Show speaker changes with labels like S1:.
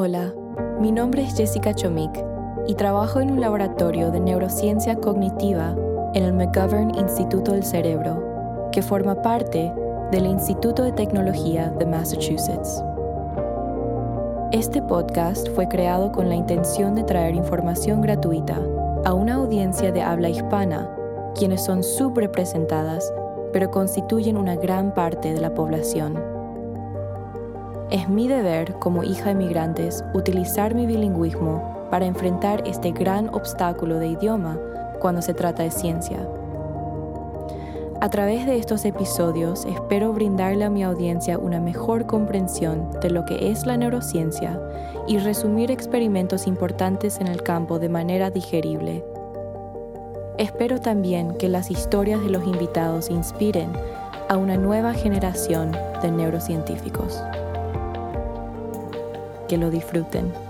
S1: Hola, mi nombre es Jessica Chomik y trabajo en un laboratorio de neurociencia cognitiva en el McGovern Instituto del Cerebro, que forma parte del Instituto de Tecnología de Massachusetts. Este podcast fue creado con la intención de traer información gratuita a una audiencia de habla hispana, quienes son subrepresentadas, pero constituyen una gran parte de la población. Es mi deber como hija de migrantes utilizar mi bilingüismo para enfrentar este gran obstáculo de idioma cuando se trata de ciencia. A través de estos episodios espero brindarle a mi audiencia una mejor comprensión de lo que es la neurociencia y resumir experimentos importantes en el campo de manera digerible. Espero también que las historias de los invitados inspiren a una nueva generación de neurocientíficos que lo disfruten.